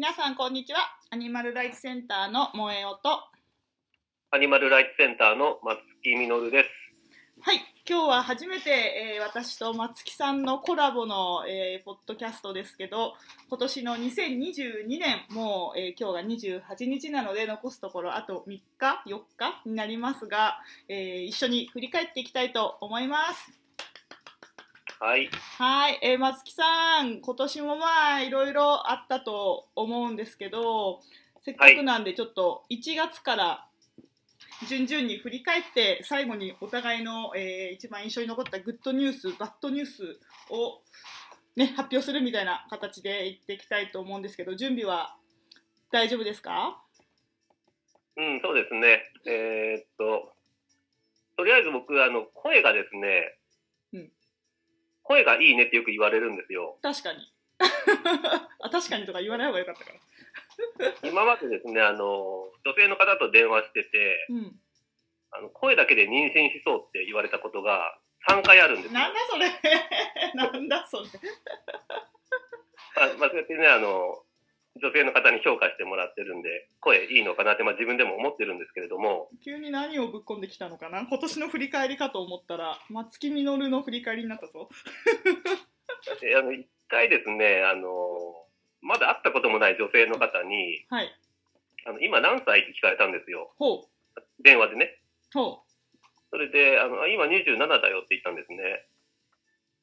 皆さんこんにちは。アニマルライツセンターの萌えおと。アニマルライツセンターの松木みのるです。はい。今日は初めて、えー私と松木さんのコラボの、えーポッドキャストですけど今年の2022年もう、えー今日が28日なので残すところあと3日4日になりますが、えー一緒に振り返っていきたいと思いますはい。はい、えー松木さん今年もまあいろいろあったと思うんですけどせっかくなんでちょっと1月から順々に振り返って最後にお互いの、えー一番印象に残ったグッドニュースバッドニュースを、ね、発表するみたいな形でいっていきたいと思うんですけど準備は大丈夫ですか？うん、そうですね。えーっと、とりあえず僕、あの、声がですね、うん声がいいねってよく言われるんですよ。確かに。あ確かにとか言わない方がよかったから。今までですね、あの、女性の方と電話してて、うん。あの声だけで妊娠しそうって言われたことが3回あるんですよ。なんだそれ。なんだそれ。あまあ、そうやってね、あの、女性の方に評価してもらってるんで、声いいのかなって、まあ、自分でも思ってるんですけれども、急に何をぶっ込んできたのかな？今年の振り返りかと思ったら松木みのるの振り返りになったぞ であの、一回ですね、あの、まだ会ったこともない女性の方に、はいあの、今何歳って聞かれたんですよ。ほう電話でね。ほそれで、あの、あ今27だよって言ったんですね。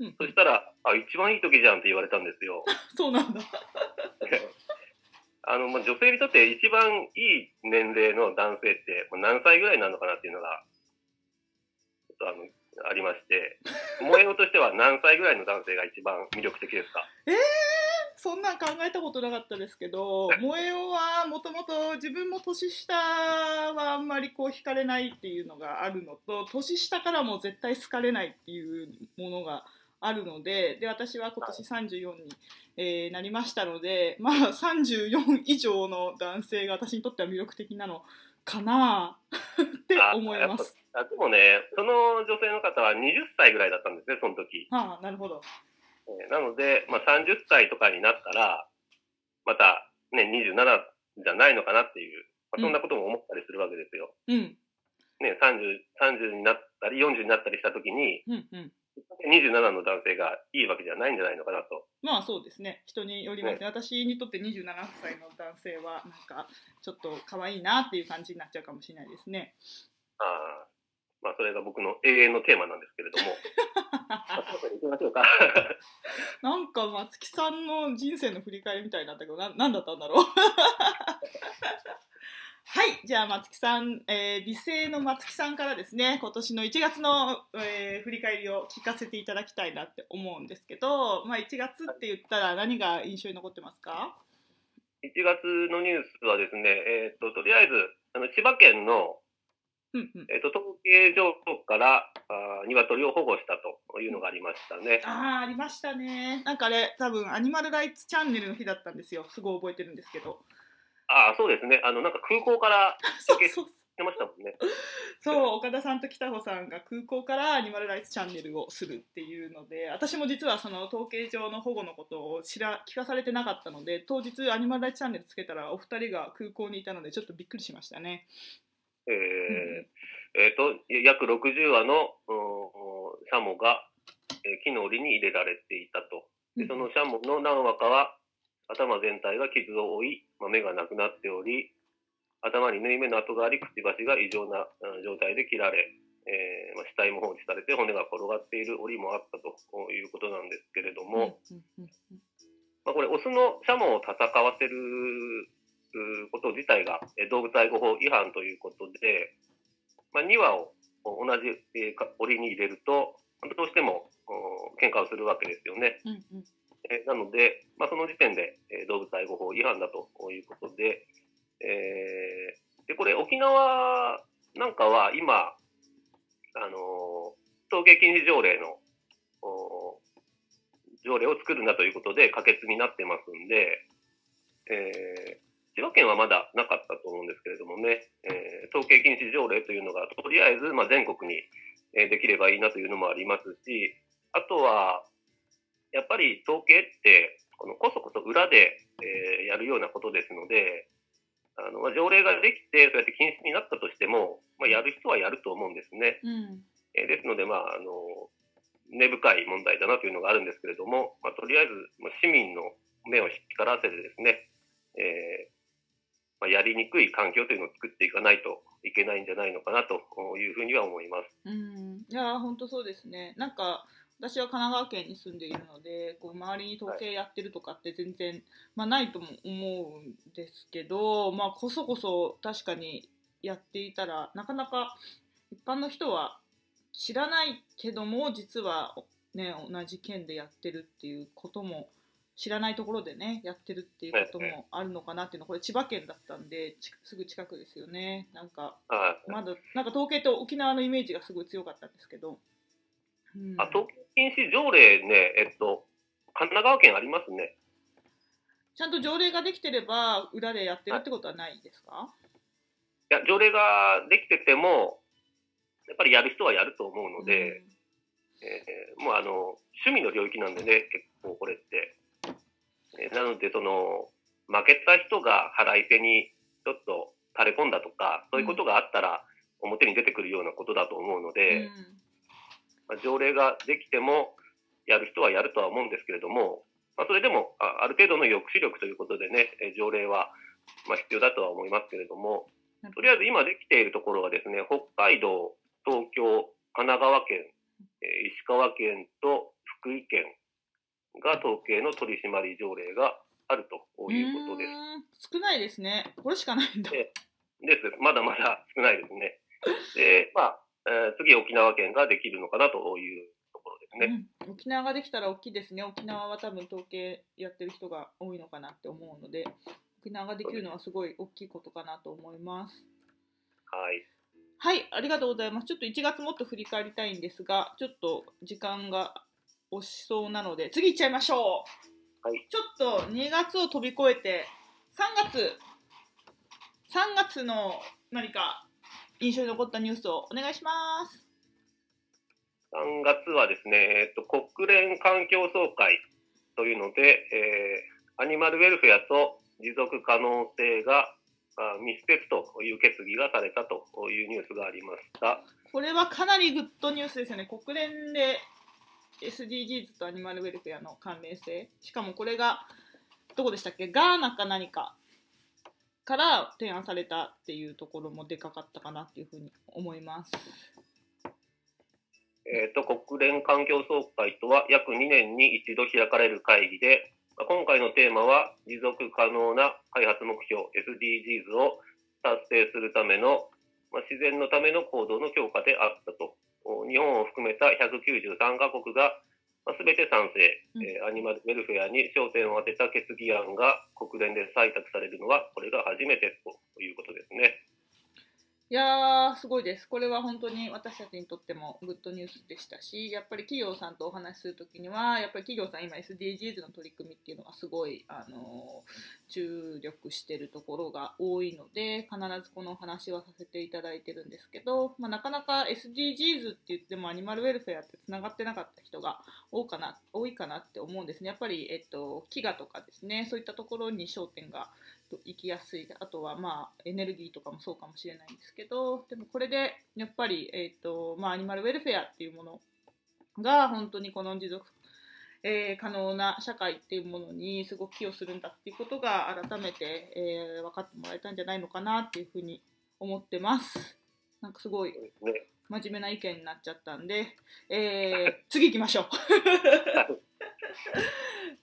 う、うん、そしたら、あ、一番いい時じゃんって言われたんですよ。そうなんだ あの、まあ、女性にとって一番いい年齢の男性って、何歳ぐらいなのかなっていうのが、ちょっとあの、ありまして、萌えよとしては何歳ぐらいの男性が一番魅力的ですか？え えーそんなん考えたことなかったですけど萌えおはもともと自分も年下はあんまりこう惹かれないっていうのがあるのと年下からも絶対好かれないっていうものがあるのでで私は今年34に、えーなりましたのでまあ34以上の男性が私にとっては魅力的なのかなってあ思います。あでもね、その女性の方は20歳ぐらいだったんですね、その時。はあ、なるほど。えーなので、まあ、30歳とかになったら、また、ね、27じゃないのかなっていう、まあ、そんなことも思ったりするわけですよ。うん、ね、30、30になったり、40になったりした時に、うん、うん。27の男性がいいわけじゃないんじゃないのかなと。まあそうですね。人によりますね。私にとって27歳の男性はなんかちょっと可愛いなっていう感じになっちゃうかもしれないですね。ああまあ、それが僕の永遠のテーマなんですけれども。なんか松木さんの人生の振り返りみたいになったけどな何だったんだろうはい。じゃあ松木さん、えー美声の松木さんからですね今年の1月の、えー振り返りを聞かせていただきたいなって思うんですけど、まあ、1月って言ったら何が印象に残ってますか？1月のニュースはですね、えっ、と、とりあえず、あの千葉県の、うんうん。えっ、と、統計上から、あー鶏を保護したというのがありましたね。あーありましたね。なんかあれ多分アニマルライツチャンネルの日だったんですよ。すごい覚えてるんですけどああ、そうですね。あの、なんか空港から中継してましたもんね。そう岡田さんと北穂さんが空港からアニマルライツチャンネルをするっていうので私も実はその統計上の保護のことを知ら聞かされてなかったので当日アニマルライツチャンネルつけたらお二人が空港にいたのでちょっとびっくりしましたねえーえーと、約60羽の、うんシャモが、えー木の檻に入れられていたと。で、そのシャモの何羽かは、頭全体が傷を負い、ま、目がなくなっており、頭に縫い目の跡があり、くちばしが異常な状態で切られ、えーま、死体も放置されて骨が転がっている檻もあったということなんですけれども、まあ、これ、オスのシャモを戦わせること自体が動物愛護法違反ということで、まあ、2羽を同じえーか檻に入れると、どうしても喧嘩をするわけですよね。えーなので、まあ、その時点でえー動物愛護法違反だということで、えーでこれ、沖縄なんかは今、あのー統計禁止条例の条例を作るなということで可決になってますんで、えー千葉県はまだなかったと思うんですけれどもね、えー統計禁止条例というのがとりあえず、まあ、全国に、えできればいいなというのもありますし、あとは、やっぱり統計って、このこそこそ裏で、えーやるようなことですので、あのまあ、条例ができて、そうやって禁止になったとしても、まあ、やる人はやると思うんですね。うんえーですので、まあ、あの根深い問題だなというのがあるんですけれども、まあ、とりあえずまあ市民の目を光らせてですね、えーまあ、やりにくい環境というのを作っていかないといけないんじゃないのかなというふうには思います。うん、いやー本当そうですねなんか私は神奈川県に住んでいるのでこう周りに統計やってるとかって全然、まあ、ないとも思うんですけど、まあ、こそこそ確かにやっていたらなかなか一般の人は知らないけども実は、ね、同じ県でやってるっていうことも知らないところでねやってるっていうこともあるのかなっていうのはこれ千葉県だったんでちすぐ近くですよね。なんかはいまだなんか統計と沖縄のイメージがすごい強かったんですけど。うん。あ統計禁止条例ね、えっと、神奈川県ありますね。ちゃんと条例ができてれば裏でやってるってことはないですか？いや、条例ができてても、やっぱりやる人はやると思うので、えーもうあの、趣味の領域なんでね、結構これって。えーなので、その、負けた人が払い手にちょっと垂れ込んだとか、そういうことがあったら、表に出てくるようなことだと思うのうんで、まあ、条例ができても、やる人はやるとは思うんですけれども、まあ、それでもあある程度の抑止力ということでね、えー条例は、まあ、必要だとは思いますけれども、うん、とりあえず今できているところはですね、北海道、東京、神奈川県、えー石川県と福井県が統計の取締り条例があるということです。す。少ないですね。これしかないんだ。でです。まだまだ少ないですね。で、まあ、えー次沖縄県ができるのかなというところですね。うん、沖縄ができたら大きいですね。沖縄は多分統計やってる人が多いのかなって思うので、沖縄ができるのはすごい大きいことかなと思います。はい。はい、ありがとうございます。ちょっと1月もっと振り返りたいんですが、ちょっと時間が押しそうなので、次行っちゃいましょう。はいちょっと2月を飛び越えて、3月、3月の何か印象に残ったニュースをお願いします。3月はですね、えっと、国連環境総会というので、えーアニマルウェルフェアと持続可能性があ密接という決議がされたというニュースがありました。これはかなりグッドニュースですよね。国連で SDGs とアニマルウェルフェアの関連性。しかもこれが、どこでしたっけ？ガーナか何かから提案されたっていうところもでかかったかなっていうふうに思います。えー、と国連環境総会とは約2年に一度開かれる会議で、今回のテーマは持続可能な開発目標 SDGs を達成するための、まあ、自然のための行動の強化であったと。日本を含めた193カ国が、まあ、全て賛成、うんえーアニマルウェルフェアに焦点を当てた決議案が国連で採択されるのはこれが初めてということですね。いやー、すごいです。これは本当に私たちにとってもグッドニュースでしたし、やっぱり企業さんとお話しするときには、やっぱり企業さん今 SDGs の取り組みっていうのがすごい、あのー注力してるところが多いので、必ずこのお話はさせていただいてるんですけど、まあ、なかなか SDGs って言ってもアニマルウェルフェアってつながってなかった人が多かな多いかなって思うんですね。やっぱり、えっと、飢餓とかですね、そういったところに焦点がと行きやすいあとはまあエネルギーとかもそうかもしれないんですけどでもこれでやっぱり、えーとまあ、アニマルウェルフェアっていうものが本当にこの持続、えー可能な社会っていうものにすごく寄与するんだっていうことが改めて、えー分かってもらえたんじゃないのかなっていうふうに思ってます。なんかすごい真面目な意見になっちゃったんで、えー 次行きましょう。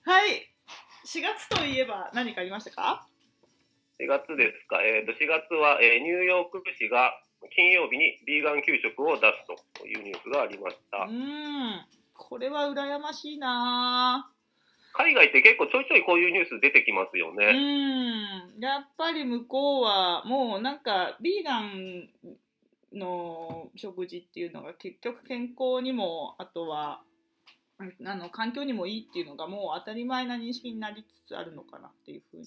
はい 4月といえば何かありましたか？4月ですか、えー、と4月は、えーニューヨーク市が金曜日にビーガン給食を出すというニュースがありましたう。んこれは羨ましいな海外って結構ちょいちょいこういうニュース出てきますようね。んやっぱり向こうはもうなんかビーガンの食事っていうのが結局健康にもあとはうんあの環境にもいいっていうのがもう当たり前な認識になりつつあるのかなっていうふうに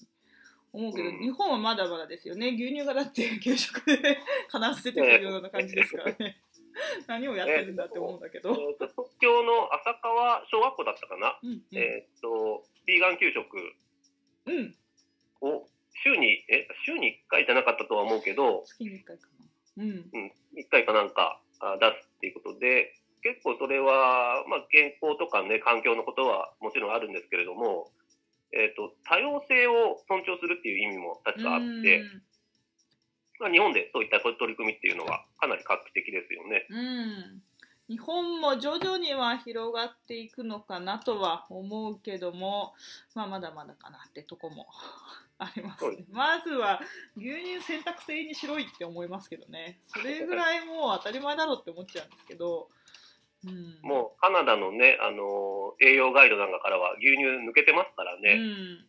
思うけど、うん。日本はまだまだですよね。牛乳がだって 給食で必ず出てくるような感じですからね。何をやってるんだって思うんだけど、えーと東京の浅川小学校だったかな、うんうん。えー、とビーガン給食うん。を週に、え、週に1回じゃなかったとは思うけど、月に1回かな。うん。うん、1回かなんかあ出すっていうことで、結構それは、まあ、健康とかね、環境のことはもちろんあるんですけれども、えっ、と、多様性を尊重するっていう意味も確かあって、うんまあ、日本でそういった取り組みっていうのはかなり画期的ですよね。うん、日本も徐々には広がっていくのかなとは思うけども、まあ、まだまだかなってとこも ありますね。まずは牛乳選択制にしろいって思いますけどね。それぐらいもう当たり前だろうって思っちゃうんですけど。うん、もうカナダのね、あの栄養ガイドなんかからは牛乳抜けてますからうね。ん、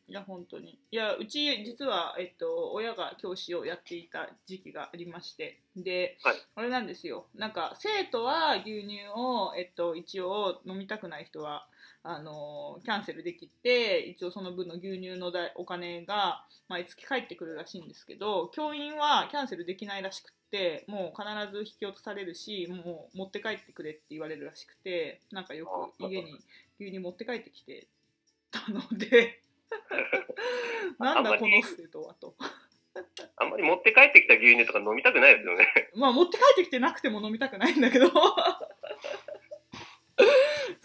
いや本当に。いやうち実は、えっと、親が教師をやっていた時期がありまして。で、はい。あれなんですよ。なんか生徒は牛乳を、えっと、一応飲みたくない人はあのキャンセルできて一応その分の牛乳の代お金が毎月返ってくるらしいんですけど教員はキャンセルできないらしくってもう必ず引き落とされるしもう持って帰ってくれって言われるらしくてなんかよく家に牛乳持って帰ってきてたので なんだこの生徒はと。あんまり持って帰ってきた牛乳とか飲みたくないですよね。まあ持って帰ってきてなくても飲みたくないんだけど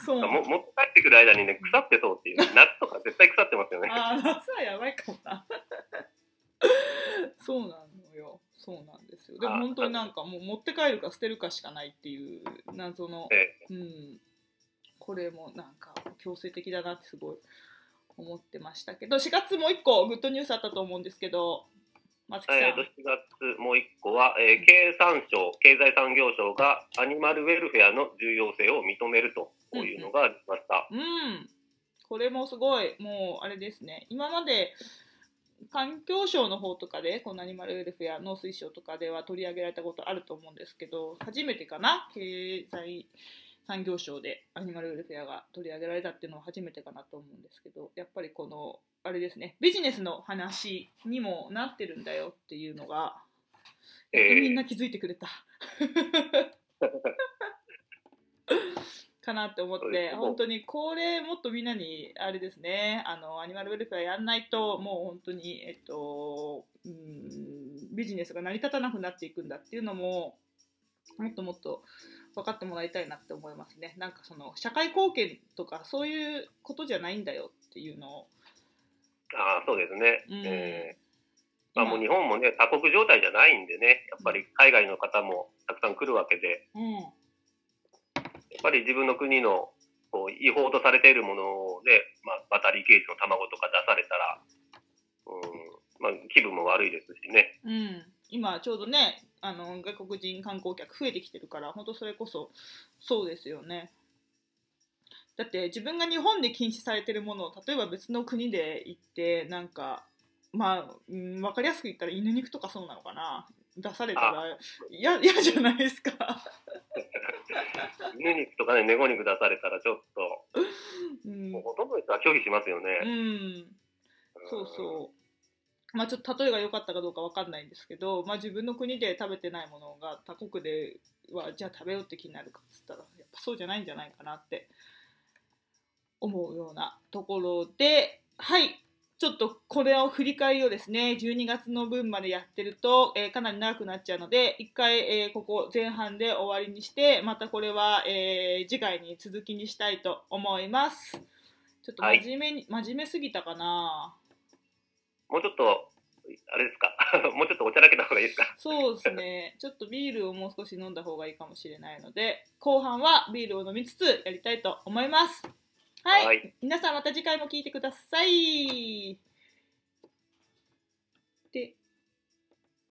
そうも持って帰ってくる間にね、腐ってそうっていう。夏とか絶対腐ってますよね。ああ夏はやばいかもなそうなのよそうなんですよ。でもあ本当になんかもう持って帰るか捨てるかしかないっていう謎のえ。うん。これもなんか強制的だなってすごい思ってましたけど4月もう一個グッドニュースあったと思うんですけど松木さん、えーと、7月もう一個は、えー経産省、経済産業省がアニマルウェルフェアの重要性を認めるというのがありました。うん、これもすごい、もうあれですね、今まで環境省の方とかで、このアニマルウェルフェア、農水省とかでは取り上げられたことあると思うんですけど、初めてかな、経済産業省でアニマルウェルフェアが取り上げられたっていうのは初めてかなと思うんですけど、やっぱりこの、あれですね、ビジネスの話にもなってるんだよっていうのが、えーみんな気づいてくれた。かなって思って本当にこれもっとみんなにあれですねあのアニマルウェルフェアやんないともう本当にえっとうんビジネスが成り立たなくなっていくんだっていうのももっともっと分かってもらいたいなって思いますね。なんかその社会貢献とかそういうことじゃないんだよっていうのを、ああ、そうですね。うん。えーまあ、もう日今本もね、他国状態じゃないんでね、やっぱり海外の方もたくさん来るわけで、うんぱり自分の国のこう違法とされているもので、まあ、バタリーケースの卵とか出されたら、うんまあ、気分も悪いですしね。うん、今ちょうどねあの外国人観光客増えてきてるから本当それこそそうですよね。だって自分が日本で禁止されてるものを例えば別の国で行ってなんかまあ、うん、分かりやすく言ったら犬肉とかそうなのかな。出されたら嫌嫌じゃないですか 犬肉とかね、猫肉出されたらちょっと、うんもうほとんどの人は拒否しますようね。んそうそう。まあちょっと例えが良かったかどうかわかんないんですけど、まあ自分の国で食べてないものが他国ではじゃあ食べようって気になるかっつったらやっぱそうじゃないんじゃないかなって思うようなところで、はい。ちょっとこれを振り返りをですね、12月の分までやってると、えーかなり長くなっちゃうので、一回、えーここ前半で終わりにして、またこれは、えー次回に続きにしたいと思います。ちょっと真面目に、真面目すぎたかな？もうちょっと、あれですか、もうちょっとおちゃらけた方がいいですか？そうですね。ちょっとビールをもう少し飲んだ方がいいかもしれないので、後半はビールを飲みつつやりたいと思います。はい。はい皆さんまた次回も聞いてください。